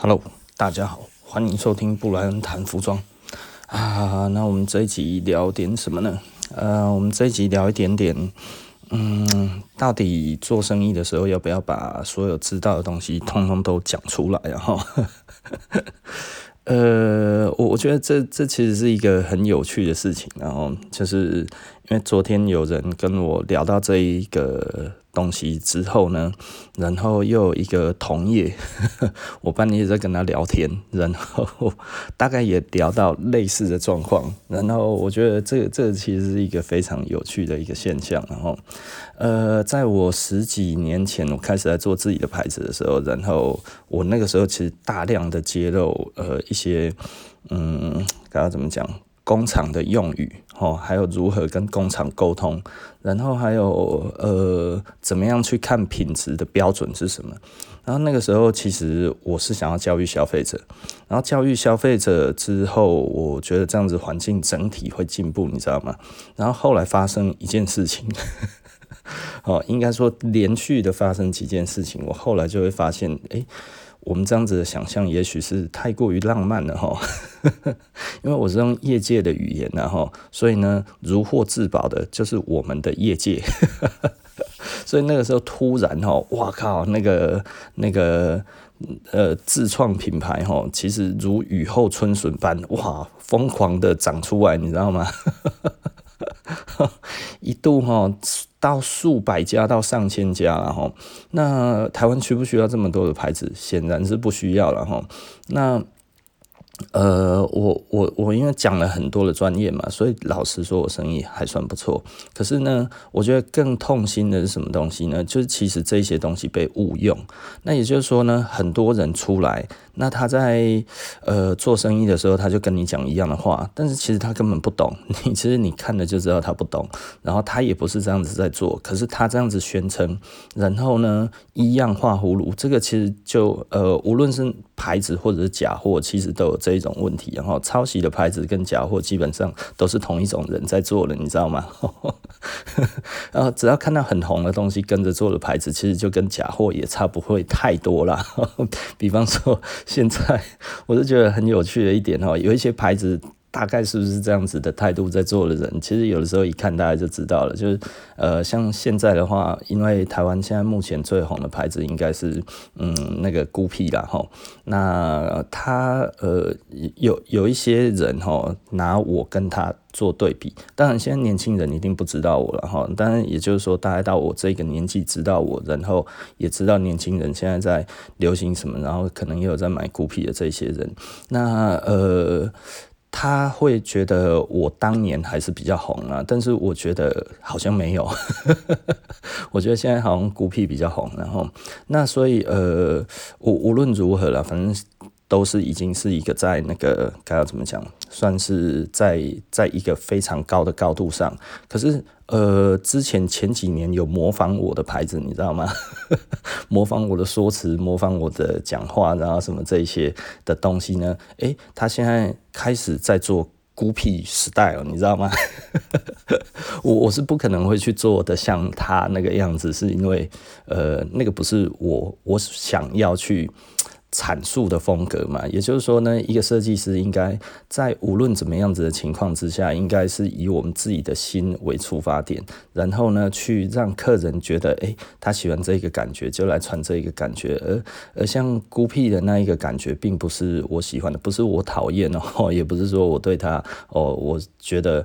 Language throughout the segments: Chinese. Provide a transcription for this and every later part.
Hello，大家好，欢迎收听布莱恩谈服装啊。那我们这一集聊点什么呢？呃，我们这一集聊一点点，嗯，到底做生意的时候要不要把所有知道的东西通通都讲出来？然后，呃，我我觉得这这其实是一个很有趣的事情。然后就是因为昨天有人跟我聊到这一个。东西之后呢，然后又有一个同业，呵 呵我半夜在跟他聊天，然后大概也聊到类似的状况，然后我觉得这这其实是一个非常有趣的一个现象。然后，呃，在我十几年前我开始在做自己的牌子的时候，然后我那个时候其实大量的揭露呃一些嗯，该要怎么讲？工厂的用语，哦，还有如何跟工厂沟通，然后还有呃，怎么样去看品质的标准是什么？然后那个时候，其实我是想要教育消费者，然后教育消费者之后，我觉得这样子环境整体会进步，你知道吗？然后后来发生一件事情，哦，应该说连续的发生几件事情，我后来就会发现，哎。我们这样子的想象，也许是太过于浪漫了哈。因为我是用业界的语言然后，所以呢，如获至宝的就是我们的业界。所以那个时候突然哈，哇靠，那个那个呃自创品牌哈，其实如雨后春笋般哇，疯狂的长出来，你知道吗？一度哈。到数百家到上千家了哈，那台湾需不需要这么多的牌子？显然是不需要了哈。那呃，我我我因为讲了很多的专业嘛，所以老实说，我生意还算不错。可是呢，我觉得更痛心的是什么东西呢？就是其实这些东西被误用。那也就是说呢，很多人出来。那他在呃做生意的时候，他就跟你讲一样的话，但是其实他根本不懂。你其实你看了就知道他不懂，然后他也不是这样子在做，可是他这样子宣称，然后呢一样画葫芦，这个其实就呃无论是牌子或者是假货，其实都有这一种问题。然后抄袭的牌子跟假货基本上都是同一种人在做的，你知道吗？然后只要看到很红的东西跟着做的牌子，其实就跟假货也差不会太多啦。比方说。现在我是觉得很有趣的一点哦，有一些牌子大概是不是这样子的态度在做的人，其实有的时候一看大家就知道了。就是呃，像现在的话，因为台湾现在目前最红的牌子应该是嗯那个孤僻啦哈。那他呃有有一些人哈拿我跟他。做对比，当然现在年轻人一定不知道我了哈。当然，也就是说，大概到我这个年纪知道我，然后也知道年轻人现在在流行什么，然后可能也有在买孤僻的这些人，那呃，他会觉得我当年还是比较红啊，但是我觉得好像没有，我觉得现在好像孤僻比较红，然后那所以呃，无无论如何了，反正。都是已经是一个在那个该要怎么讲，算是在在一个非常高的高度上。可是呃，之前前几年有模仿我的牌子，你知道吗？模仿我的说辞，模仿我的讲话，然后什么这一些的东西呢？诶，他现在开始在做孤僻 style，你知道吗？我我是不可能会去做的像他那个样子，是因为呃，那个不是我我想要去。阐述的风格嘛，也就是说呢，一个设计师应该在无论怎么样子的情况之下，应该是以我们自己的心为出发点，然后呢，去让客人觉得，哎，他喜欢这个感觉，就来穿这一个感觉。而而像孤僻的那一个感觉，并不是我喜欢的，不是我讨厌哦，也不是说我对他哦，我觉得。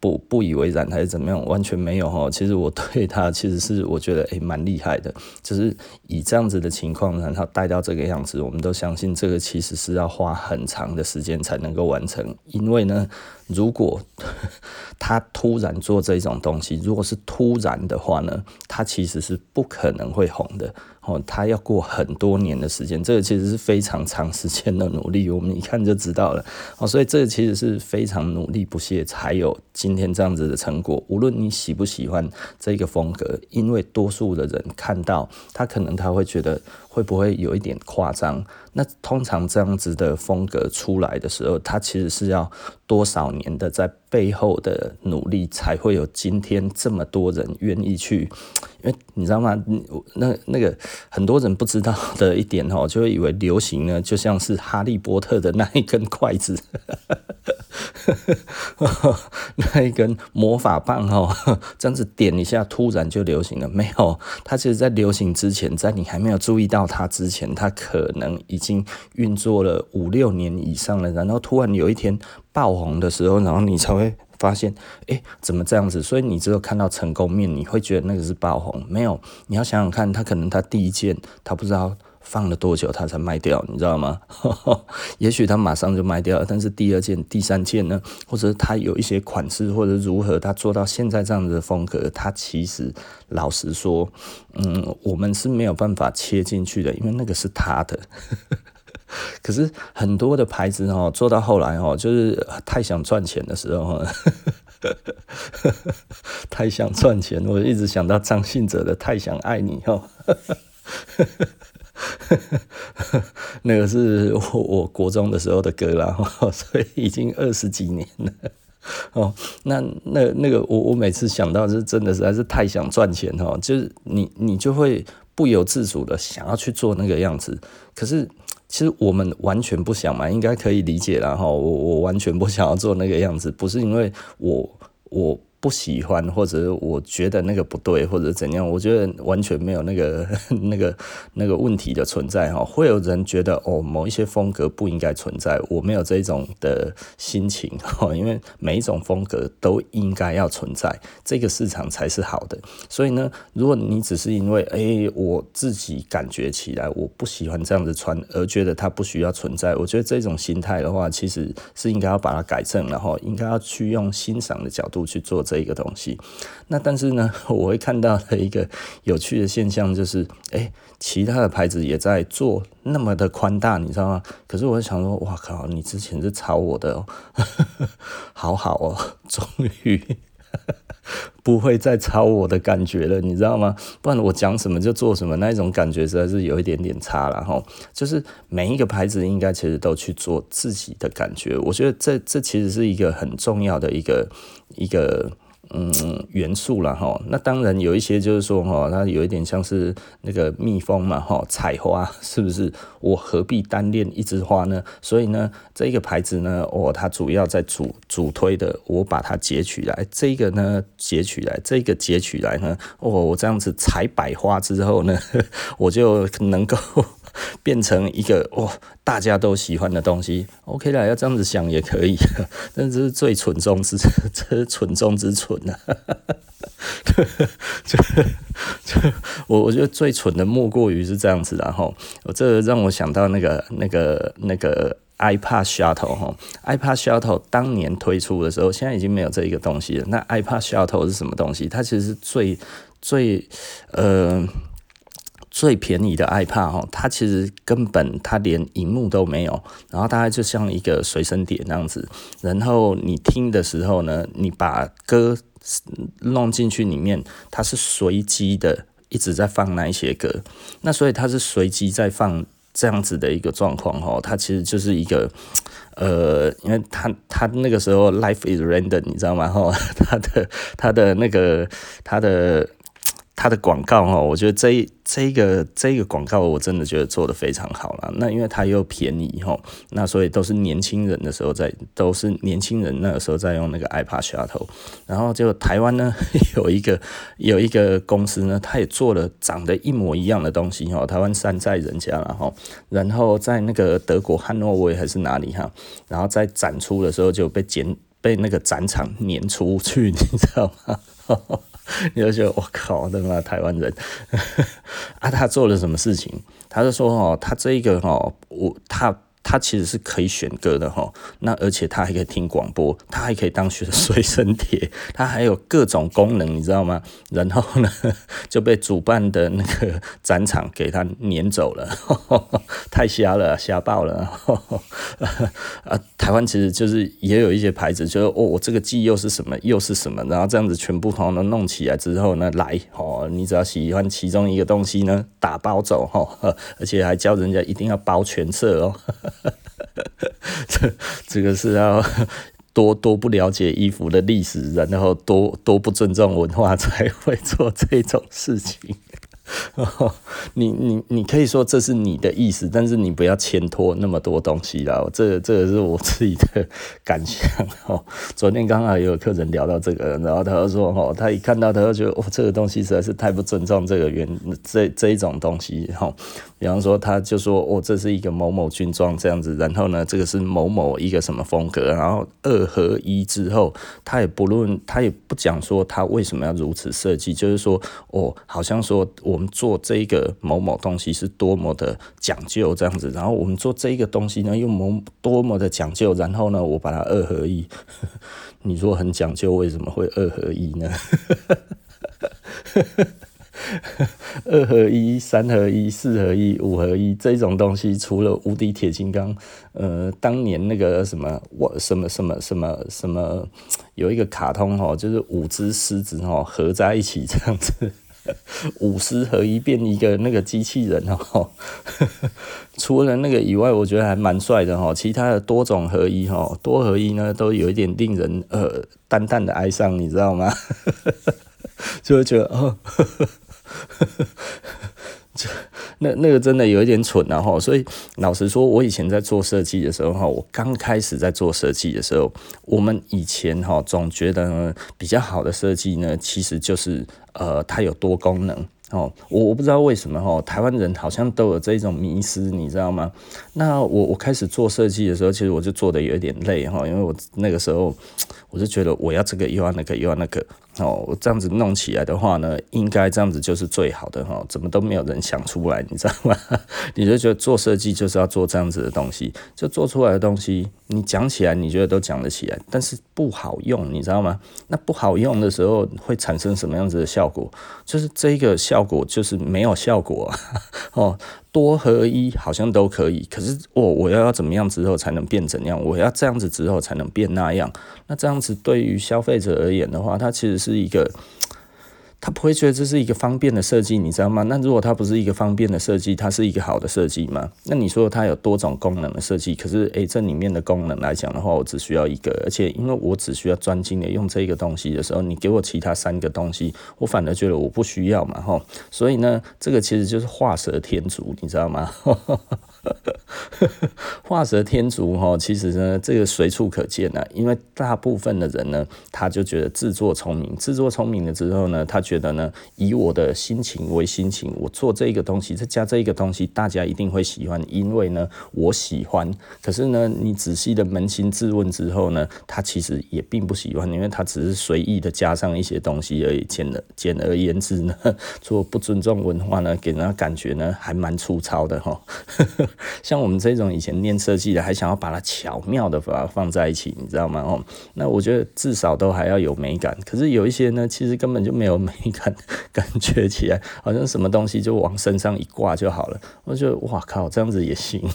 不不以为然还是怎么样？完全没有哈。其实我对他其实是我觉得诶蛮厉害的，就是以这样子的情况，然后带到这个样子，我们都相信这个其实是要花很长的时间才能够完成。因为呢，如果 他突然做这种东西，如果是突然的话呢，他其实是不可能会红的。哦，他要过很多年的时间，这个其实是非常长时间的努力，我们一看就知道了。哦，所以这其实是非常努力不懈才有今天这样子的成果。无论你喜不喜欢这个风格，因为多数的人看到他，可能他会觉得会不会有一点夸张？那通常这样子的风格出来的时候，它其实是要多少年的在背后的努力，才会有今天这么多人愿意去。因为你知道吗？那那个很多人不知道的一点哦，就会以为流行呢，就像是哈利波特的那一根筷子，那一根魔法棒哦，这样子点一下，突然就流行了。没有，它其实在流行之前，在你还没有注意到它之前，它可能已经运作了五六年以上了。然后突然有一天爆红的时候，然后你才会。发现，哎，怎么这样子？所以你只有看到成功面，你会觉得那个是爆红。没有，你要想想看，他可能他第一件，他不知道放了多久，他才卖掉，你知道吗？也许他马上就卖掉了，但是第二件、第三件呢？或者他有一些款式，或者如何，他做到现在这样子的风格，他其实老实说，嗯，我们是没有办法切进去的，因为那个是他的。可是很多的牌子哦，做到后来哦，就是太想赚钱的时候，太想赚钱，我一直想到张信哲的《太想爱你》哦，那个是我我国中的时候的歌啦，所以已经二十几年了 哦。那那那个我我每次想到是真的实在是太想赚钱哦，就是你你就会不由自主的想要去做那个样子，可是。其实我们完全不想嘛，应该可以理解啦哈。我我完全不想要做那个样子，不是因为我我。不喜欢，或者我觉得那个不对，或者怎样，我觉得完全没有那个 那个那个问题的存在哈。会有人觉得哦，某一些风格不应该存在，我没有这种的心情哈，因为每一种风格都应该要存在，这个市场才是好的。所以呢，如果你只是因为哎，我自己感觉起来我不喜欢这样子穿，而觉得它不需要存在，我觉得这种心态的话，其实是应该要把它改正，然后应该要去用欣赏的角度去做。这一个东西，那但是呢，我会看到的一个有趣的现象就是，哎，其他的牌子也在做那么的宽大，你知道吗？可是我会想说，哇靠，你之前是抄我的哦，好好哦，终于 不会再抄我的感觉了，你知道吗？不然我讲什么就做什么，那一种感觉实在是有一点点差了哈。就是每一个牌子应该其实都去做自己的感觉，我觉得这这其实是一个很重要的一个一个。嗯，元素了哈，那当然有一些就是说哈，它有一点像是那个蜜蜂嘛哈，采花 是不是？我何必单恋一枝花呢？所以呢，这个牌子呢，哦，它主要在主主推的，我把它截取来，这个呢截取来，这个截取来呢，哦，我这样子采百花之后呢，我就能够。变成一个哇，大家都喜欢的东西，OK 啦，要这样子想也可以，但这是最蠢中之，这是蠢中之蠢啊！就就我我觉得最蠢的莫过于是这样子，然后我这让我想到那个那个那个 iPad Shuttle 哈，iPad Shuttle 当年推出的时候，现在已经没有这一个东西了。那 iPad Shuttle 是什么东西？它其实是最最呃。最便宜的 iPad 哦，它其实根本它连荧幕都没有，然后大概就像一个随身碟那样子。然后你听的时候呢，你把歌弄进去里面，它是随机的一直在放那一些歌。那所以它是随机在放这样子的一个状况哦，它其实就是一个呃，因为它它那个时候 Life is random，你知道吗？哈，它的它的那个它的。它的广告哈，我觉得这这个这个广告我真的觉得做得非常好了。那因为它又便宜哈，那所以都是年轻人的时候在，都是年轻人那个时候在用那个 iPad Shuttle。然后就台湾呢 有一个有一个公司呢，它也做了长得一模一样的东西哈。台湾山寨人家了哈，然后在那个德国汉诺威还是哪里哈，然后在展出的时候就被剪被那个展场撵出去，你知道吗？你就觉得我靠，他妈台湾人 啊！他做了什么事情？他就说哦，他这一个哦，我他它其实是可以选歌的哈，那而且它还可以听广播，它还可以当学随身碟，它还有各种功能，你知道吗？然后呢，就被主办的那个展场给它撵走了，太瞎了，瞎爆了。呵呵啊，台湾其实就是也有一些牌子，就是哦，我这个机又是什么，又是什么，然后这样子全部通通弄起来之后呢，来哦，你只要喜欢其中一个东西呢，打包走哈，而且还教人家一定要包全色哦。这这个是要 多多不了解衣服的历史，然后多多不尊重文化，才会做这种事情。你你你可以说这是你的意思，但是你不要牵拖那么多东西啦。这个、这个是我自己的感想哦。昨天刚好也有客人聊到这个，然后他就说哦，他一看到他就觉得哦，这个东西实在是太不尊重这个原这这一种东西哈。比方说，他就说哦，这是一个某某军装这样子，然后呢，这个是某某一个什么风格，然后二合一之后，他也不论他也不讲说他为什么要如此设计，就是说哦，好像说我。们做这个某某东西是多么的讲究，这样子，然后我们做这个东西呢，又某多么的讲究，然后呢，我把它二合一。你说很讲究，为什么会二合一呢？二合一、三合一、四合一、五合一这种东西，除了无敌铁金刚，呃，当年那个什么，我什么什么什么什么，有一个卡通哦，就是五只狮子哦合在一起这样子。五狮合一变一个那个机器人哦，除了那个以外，我觉得还蛮帅的哈。其他的多种合一哈，多合一呢都有一点令人呃淡淡的哀伤，你知道吗？就会觉得哦。呵呵呵，这那那个真的有一点蠢啊哈，所以老实说，我以前在做设计的时候哈，我刚开始在做设计的时候，我们以前哈总觉得比较好的设计呢，其实就是呃它有多功能哦，我我不知道为什么哈，台湾人好像都有这种迷思，你知道吗？那我我开始做设计的时候，其实我就做的有一点累哈，因为我那个时候我就觉得我要这个又要那个又要那个。哦，这样子弄起来的话呢，应该这样子就是最好的哈，怎么都没有人想出来，你知道吗？你就觉得做设计就是要做这样子的东西，就做出来的东西，你讲起来你觉得都讲得起来，但是不好用，你知道吗？那不好用的时候会产生什么样子的效果？就是这个效果就是没有效果哦。多合一好像都可以，可是我我要要怎么样之后才能变怎样？我要这样子之后才能变那样？那这样子对于消费者而言的话，它其实是一个。他不会觉得这是一个方便的设计，你知道吗？那如果它不是一个方便的设计，它是一个好的设计吗？那你说它有多种功能的设计，可是诶，这里面的功能来讲的话，我只需要一个，而且因为我只需要专精的用这个东西的时候，你给我其他三个东西，我反而觉得我不需要嘛，吼。所以呢，这个其实就是画蛇添足，你知道吗？画蛇添足哈，其实呢，这个随处可见啊。因为大部分的人呢，他就觉得自作聪明，自作聪明了之后呢，他觉得呢，以我的心情为心情，我做这个东西，再加这一个东西，大家一定会喜欢，因为呢，我喜欢。可是呢，你仔细的扪心自问之后呢，他其实也并不喜欢，因为他只是随意的加上一些东西而已。简而简而言之呢，做不尊重文化呢，给人家感觉呢，还蛮粗糙的哈。像我们这种以前念设计的，还想要把它巧妙的把它放在一起，你知道吗？哦，那我觉得至少都还要有美感。可是有一些呢，其实根本就没有美感，感觉起来好像什么东西就往身上一挂就好了。我觉得哇靠，这样子也行。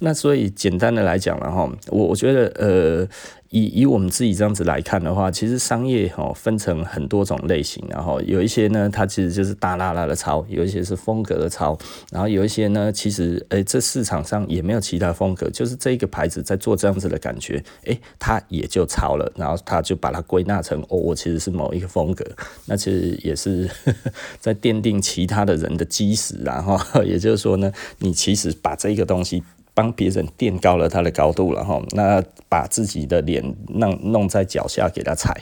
那所以简单的来讲了哈，我我觉得呃。以以我们自己这样子来看的话，其实商业哈分成很多种类型，然后有一些呢，它其实就是大啦啦的抄，有一些是风格的抄，然后有一些呢，其实诶、这市场上也没有其他风格，就是这个牌子在做这样子的感觉，诶、它也就抄了，然后它就把它归纳成哦，我其实是某一个风格，那其实也是呵 呵在奠定其他的人的基石，然后也就是说呢，你其实把这个东西。帮别人垫高了他的高度了哈，那把自己的脸弄弄在脚下给他踩，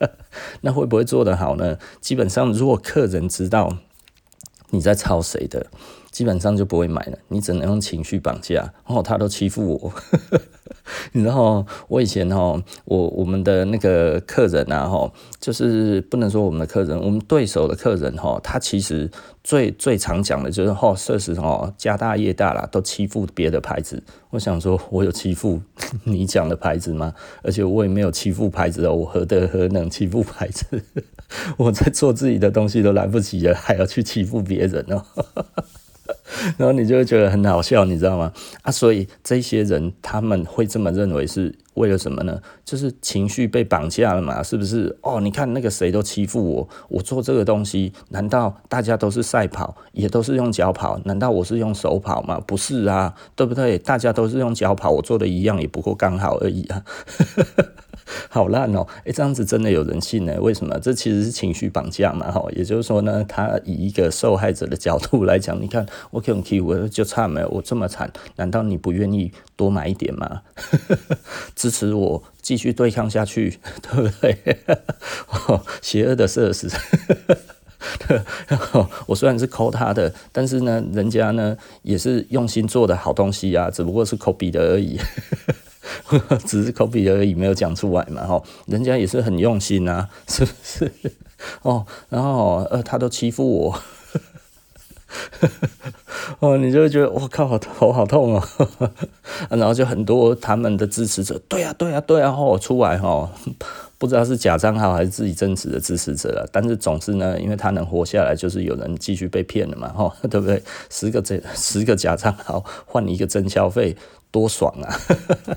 那会不会做得好呢？基本上，如果客人知道你在抄谁的，基本上就不会买了。你只能用情绪绑架，哦，他都欺负我。你知道我以前哦，我我们的那个客人啊，哈，就是不能说我们的客人，我们对手的客人哈，他其实最最常讲的就是哦，设施哦，家大业大啦，都欺负别的牌子。我想说，我有欺负 你讲的牌子吗？而且我也没有欺负牌子哦，我何德何能欺负牌子？我在做自己的东西都来不及了，还要去欺负别人哦。然后你就会觉得很好笑，你知道吗？啊，所以这些人他们会这么认为是为了什么呢？就是情绪被绑架了嘛，是不是？哦，你看那个谁都欺负我，我做这个东西，难道大家都是赛跑，也都是用脚跑？难道我是用手跑吗？不是啊，对不对？大家都是用脚跑，我做的一样，也不过刚好而已啊。好烂哦！诶，这样子真的有人信呢？为什么？这其实是情绪绑架嘛，哈。也就是说呢，他以一个受害者的角度来讲，你看我可以用 k 我就差没有，我这么惨，难道你不愿意多买一点吗？支持我继续对抗下去，对不对？邪恶的设施。我虽然是抠他的，但是呢，人家呢也是用心做的好东西啊，只不过是抠鼻的而已。只是 copy 而已，没有讲出来嘛，吼，人家也是很用心啊，是不是？哦，然后呃，他都欺负我，哦，你就会觉得我靠，好头好痛哦，然后就很多他们的支持者，对、啊，对、啊，对呀、啊，吼，出来吼，不知道是假账号还是自己真实的支持者了，但是总之呢，因为他能活下来，就是有人继续被骗了嘛，吼，对不对？十个真十个假账号换一个真消费。多爽啊，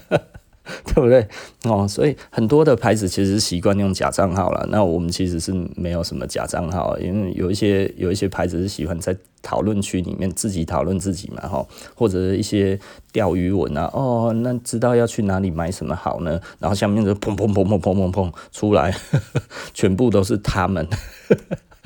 对不对？哦，所以很多的牌子其实习惯用假账号了。那我们其实是没有什么假账号，因为有一些有一些牌子是喜欢在讨论区里面自己讨论自己嘛，哈，或者一些钓鱼文啊，哦，那知道要去哪里买什么好呢？然后下面就砰砰砰砰砰砰砰出来，全部都是他们。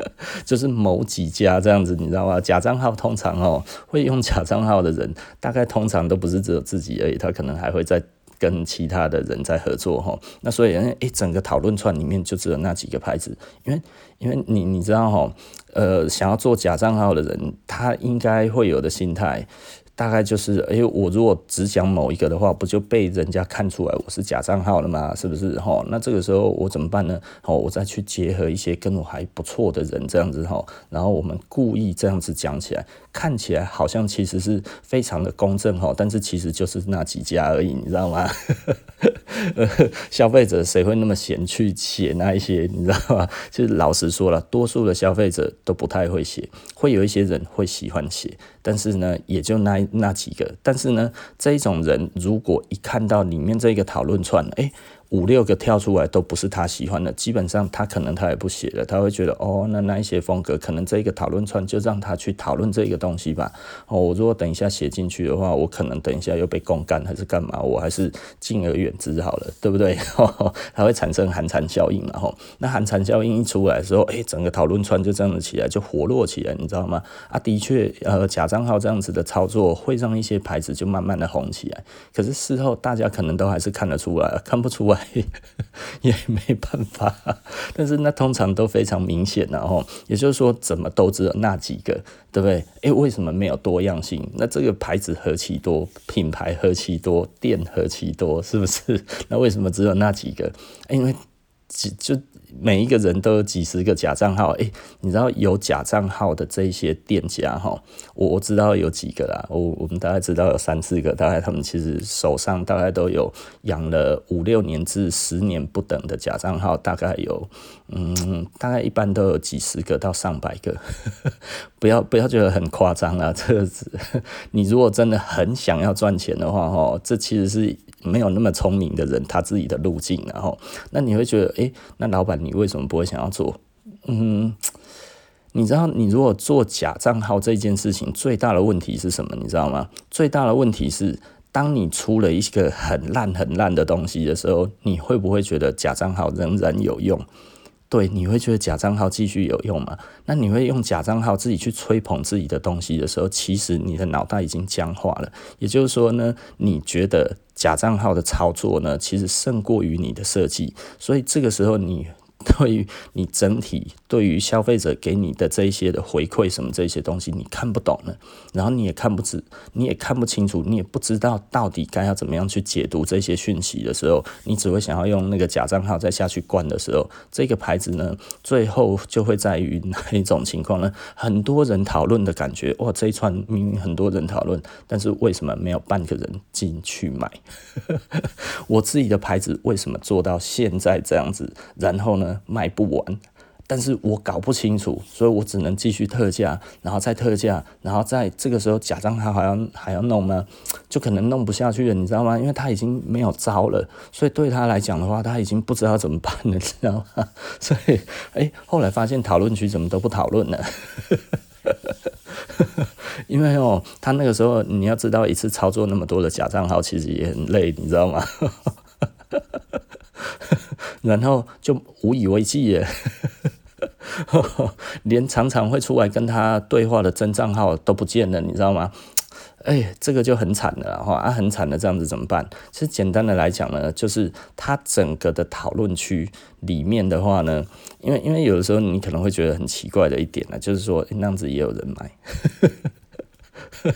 就是某几家这样子，你知道吗？假账号通常哦，会用假账号的人，大概通常都不是只有自己而已，他可能还会在跟其他的人在合作哈。那所以，诶、欸，整个讨论串里面就只有那几个牌子，因为因为你你知道哈，呃，想要做假账号的人，他应该会有的心态。大概就是，哎、欸，我如果只讲某一个的话，不就被人家看出来我是假账号了吗？是不是？哈，那这个时候我怎么办呢？好，我再去结合一些跟我还不错的人，这样子哈，然后我们故意这样子讲起来，看起来好像其实是非常的公正哈，但是其实就是那几家而已，你知道吗？消费者谁会那么闲去写那一些？你知道吗？就是老实说了，多数的消费者都不太会写，会有一些人会喜欢写。但是呢，也就那那几个。但是呢，这种人如果一看到里面这个讨论串，诶。五六个跳出来都不是他喜欢的，基本上他可能他也不写了，他会觉得哦，那那一些风格可能这个讨论串就让他去讨论这个东西吧。哦，我如果等一下写进去的话，我可能等一下又被公干还是干嘛，我还是敬而远之好了，对不对？哦，它会产生寒蝉效应嘛。吼，那寒蝉效应一出来的时候，诶，整个讨论串就这样子起来，就活络起来，你知道吗？啊，的确，呃，假账号这样子的操作会让一些牌子就慢慢的红起来，可是事后大家可能都还是看得出来，看不出来。也没办法，但是那通常都非常明显，然后也就是说，怎么都只有那几个，对不对？诶，为什么没有多样性？那这个牌子何其多，品牌何其多，店何其多，是不是？那为什么只有那几个？因为几就。每一个人都有几十个假账号，诶、你知道有假账号的这一些店家哈，我我知道有几个啦，我我们大概知道有三四个，大概他们其实手上大概都有养了五六年至十年不等的假账号，大概有，嗯，大概一般都有几十个到上百个，不要不要觉得很夸张啊，这个子，你如果真的很想要赚钱的话，哈，这其实是。没有那么聪明的人，他自己的路径，然后，那你会觉得，诶，那老板你为什么不会想要做？嗯，你知道，你如果做假账号这件事情，最大的问题是什么？你知道吗？最大的问题是，当你出了一个很烂很烂的东西的时候，你会不会觉得假账号仍然有用？对，你会觉得假账号继续有用吗？那你会用假账号自己去吹捧自己的东西的时候，其实你的脑袋已经僵化了。也就是说呢，你觉得假账号的操作呢，其实胜过于你的设计。所以这个时候，你 对于你整体对于消费者给你的这一些的回馈什么这些东西你看不懂了，然后你也看不知，你也看不清楚，你也不知道到底该要怎么样去解读这些讯息的时候，你只会想要用那个假账号再下去灌的时候，这个牌子呢，最后就会在于哪一种情况呢？很多人讨论的感觉，哇，这一串明明很多人讨论，但是为什么没有半个人进去买？我自己的牌子为什么做到现在这样子，然后呢，卖不完？但是我搞不清楚，所以我只能继续特价，然后再特价，然后在这个时候假账号还要还要弄吗？就可能弄不下去了，你知道吗？因为他已经没有招了，所以对他来讲的话，他已经不知道怎么办了，知道吗？所以，哎，后来发现讨论区怎么都不讨论了，因为哦，他那个时候你要知道，一次操作那么多的假账号，其实也很累，你知道吗？然后就无以为继耶。连常常会出来跟他对话的真账号都不见了，你知道吗？哎，这个就很惨了哈，啊，很惨的这样子怎么办？其实简单的来讲呢，就是他整个的讨论区里面的话呢，因为因为有的时候你可能会觉得很奇怪的一点呢，就是说那样子也有人买。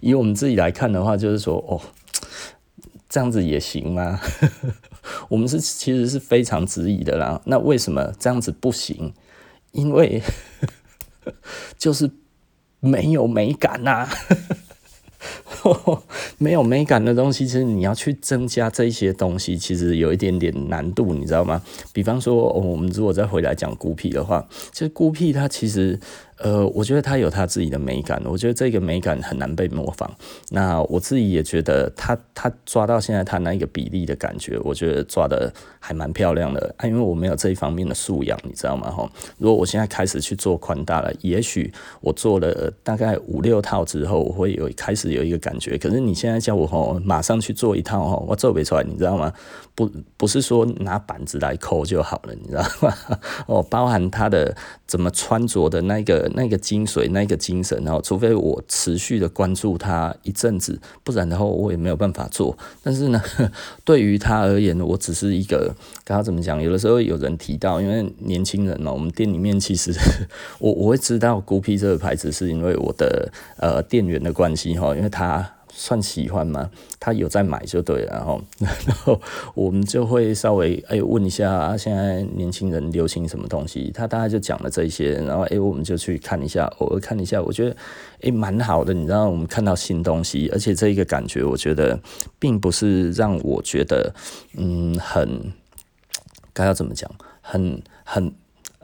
以我们自己来看的话，就是说哦，这样子也行吗？我们是其实是非常质疑的啦。那为什么这样子不行？因为就是没有美感呐、啊，没有美感的东西，其实你要去增加这些东西，其实有一点点难度，你知道吗？比方说，我们如果再回来讲孤僻的话，其实孤僻它其实。呃，我觉得他有他自己的美感，我觉得这个美感很难被模仿。那我自己也觉得他他抓到现在他那一个比例的感觉，我觉得抓的还蛮漂亮的啊。因为我没有这一方面的素养，你知道吗？哈，如果我现在开始去做宽大了，也许我做了大概五六套之后，我会有开始有一个感觉。可是你现在叫我吼，马上去做一套吼，我做不出来，你知道吗？不不是说拿板子来抠就好了，你知道吗？哦，包含他的怎么穿着的那个。那个精髓，那个精神，然后除非我持续的关注他一阵子，不然的话我也没有办法做。但是呢，对于他而言，我只是一个，刚刚怎么讲？有的时候有人提到，因为年轻人嘛，我们店里面其实 我我会知道孤僻这个牌子，是因为我的呃店员的关系哈，因为他。算喜欢吗？他有在买就对了，然后，然后我们就会稍微哎问一下啊，现在年轻人流行什么东西？他大概就讲了这些，然后哎我们就去看一下，偶尔看一下，我觉得哎蛮好的，你知道，我们看到新东西，而且这一个感觉，我觉得并不是让我觉得嗯很该要怎么讲，很很。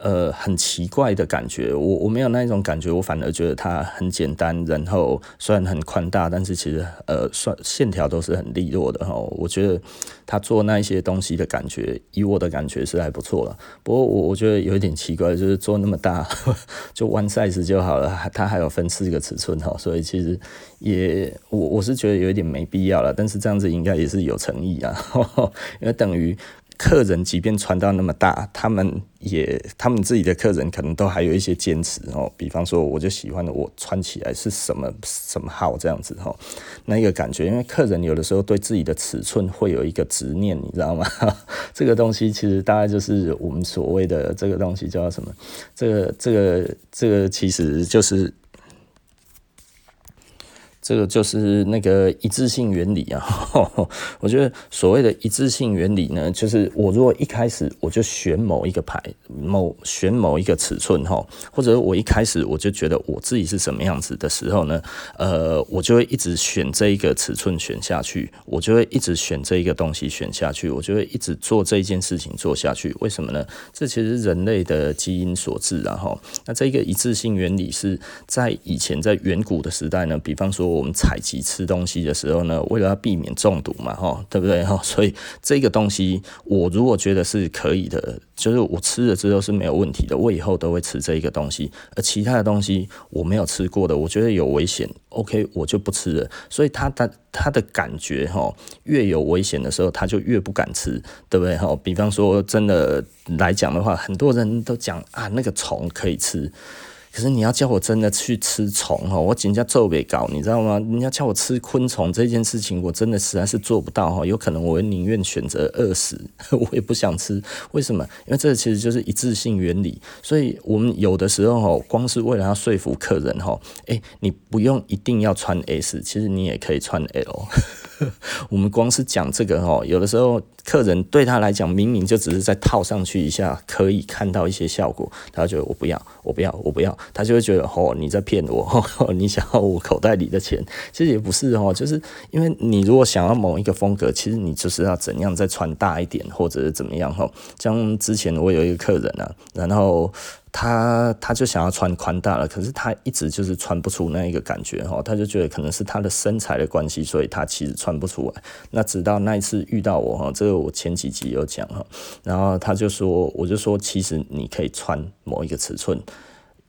呃，很奇怪的感觉，我我没有那一种感觉，我反而觉得它很简单，然后虽然很宽大，但是其实呃，算线条都是很利落的哈。我觉得他做那一些东西的感觉，以我的感觉是还不错了。不过我我觉得有一点奇怪，就是做那么大，就 one size 就好了，它还有分四个尺寸哈，所以其实也我我是觉得有一点没必要了。但是这样子应该也是有诚意啊，因为等于。客人即便穿到那么大，他们也他们自己的客人可能都还有一些坚持哦。比方说，我就喜欢的我穿起来是什么什么号这样子哦，那一个感觉，因为客人有的时候对自己的尺寸会有一个执念，你知道吗？这个东西其实大概就是我们所谓的这个东西叫什么？这个这个这个其实就是。这个就是那个一致性原理啊，我觉得所谓的一致性原理呢，就是我如果一开始我就选某一个牌，某选某一个尺寸哈，或者我一开始我就觉得我自己是什么样子的时候呢，呃，我就会一直选这一个尺寸选下去，我就会一直选这一个东西选下去，我就会一直做这一件事情做下去。为什么呢？这其实人类的基因所致啊哈。那这个一致性原理是在以前在远古的时代呢，比方说我。们采集吃东西的时候呢，为了要避免中毒嘛，哈，对不对？哈，所以这个东西，我如果觉得是可以的，就是我吃了之后是没有问题的，我以后都会吃这一个东西。而其他的东西我没有吃过的，我觉得有危险，OK，我就不吃了。所以他的他的感觉，哈，越有危险的时候，他就越不敢吃，对不对？哈，比方说真的来讲的话，很多人都讲啊，那个虫可以吃。可是你要叫我真的去吃虫哦，我人家做不到，你知道吗？人家叫我吃昆虫这件事情，我真的实在是做不到哈。有可能我会宁愿选择饿死，我也不想吃。为什么？因为这其实就是一致性原理。所以我们有的时候哈，光是为了要说服客人哈，诶，你不用一定要穿 S，其实你也可以穿 L。我们光是讲这个哦，有的时候客人对他来讲，明明就只是再套上去一下，可以看到一些效果，他就觉得我不要，我不要，我不要，他就会觉得哦，你在骗我，你想要我口袋里的钱，其实也不是哦，就是因为你如果想要某一个风格，其实你就是要怎样再穿大一点，或者是怎么样哈。像之前我有一个客人啊，然后。他他就想要穿宽大了，可是他一直就是穿不出那一个感觉哈，他就觉得可能是他的身材的关系，所以他其实穿不出来。那直到那一次遇到我哈，这个我前几集有讲哈，然后他就说，我就说其实你可以穿某一个尺寸，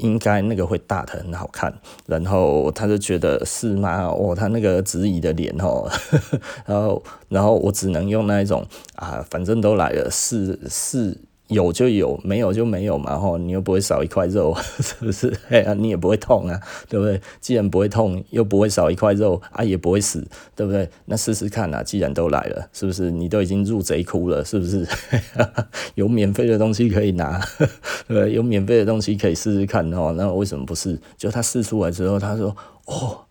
应该那个会大的很好看。然后他就觉得是吗？哦，他那个质疑的脸哦，然后然后我只能用那一种啊，反正都来了，是是。有就有，没有就没有嘛，吼，你又不会少一块肉，是不是？哎呀，你也不会痛啊，对不对？既然不会痛，又不会少一块肉，啊，也不会死，对不对？那试试看啊，既然都来了，是不是？你都已经入贼窟了，是不是？有免费的东西可以拿，对不对？有免费的东西可以试试看哦，那为什么不试？就他试出来之后，他说，哦。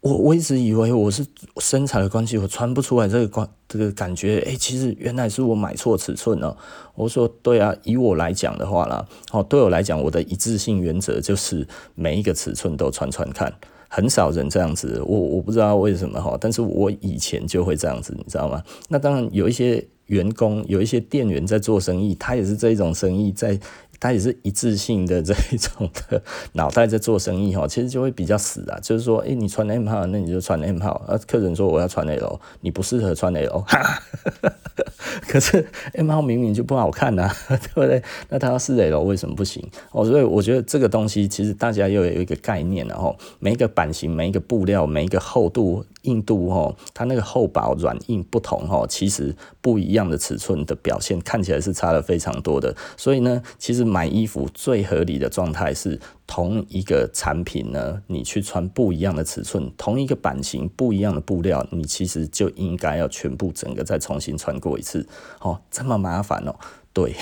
我我一直以为我是身材的关系，我穿不出来这个关这个感觉，哎、欸，其实原来是我买错尺寸了。我说对啊，以我来讲的话啦，哦，对我来讲，我的一致性原则就是每一个尺寸都穿穿看，很少人这样子。我我不知道为什么哈，但是我以前就会这样子，你知道吗？那当然有一些员工，有一些店员在做生意，他也是这种生意在。他也是一致性的这一种的脑袋在做生意哈，其实就会比较死啊，就是说，诶，你穿 M 号，那你就穿 M 号，啊，客人说我要穿 L，你不适合穿 L，可是 M 号明明就不好看呐，对不对？那他要试 L 为什么不行？哦，所以我觉得这个东西其实大家又有一个概念，然后每一个版型、每一个布料、每一个厚度。硬度哈，它那个厚薄软硬不同哈，其实不一样的尺寸的表现看起来是差了非常多的。所以呢，其实买衣服最合理的状态是同一个产品呢，你去穿不一样的尺寸，同一个版型不一样的布料，你其实就应该要全部整个再重新穿过一次。哦，这么麻烦哦，对。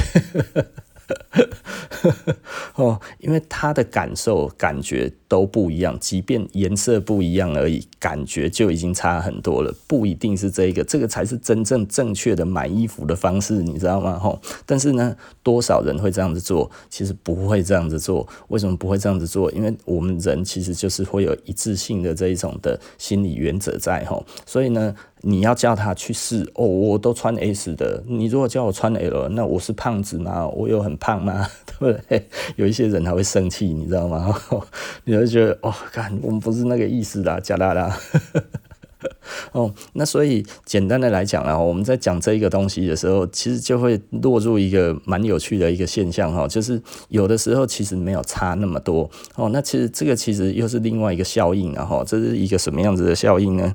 哦，因为他的感受、感觉都不一样，即便颜色不一样而已，感觉就已经差很多了。不一定是这个，这个才是真正正确的买衣服的方式，你知道吗？吼，但是呢，多少人会这样子做？其实不会这样子做。为什么不会这样子做？因为我们人其实就是会有一致性的这一种的心理原则在，吼，所以呢。你要叫他去试哦，我都穿 S 的。你如果叫我穿 L，那我是胖子吗？我有很胖吗？对不对？有一些人还会生气，你知道吗？你会觉得哦，看，我们不是那个意思啦，假啦啦。哦，那所以简单的来讲啊，我们在讲这一个东西的时候，其实就会落入一个蛮有趣的一个现象哈，就是有的时候其实没有差那么多哦。那其实这个其实又是另外一个效应啊哈，这是一个什么样子的效应呢？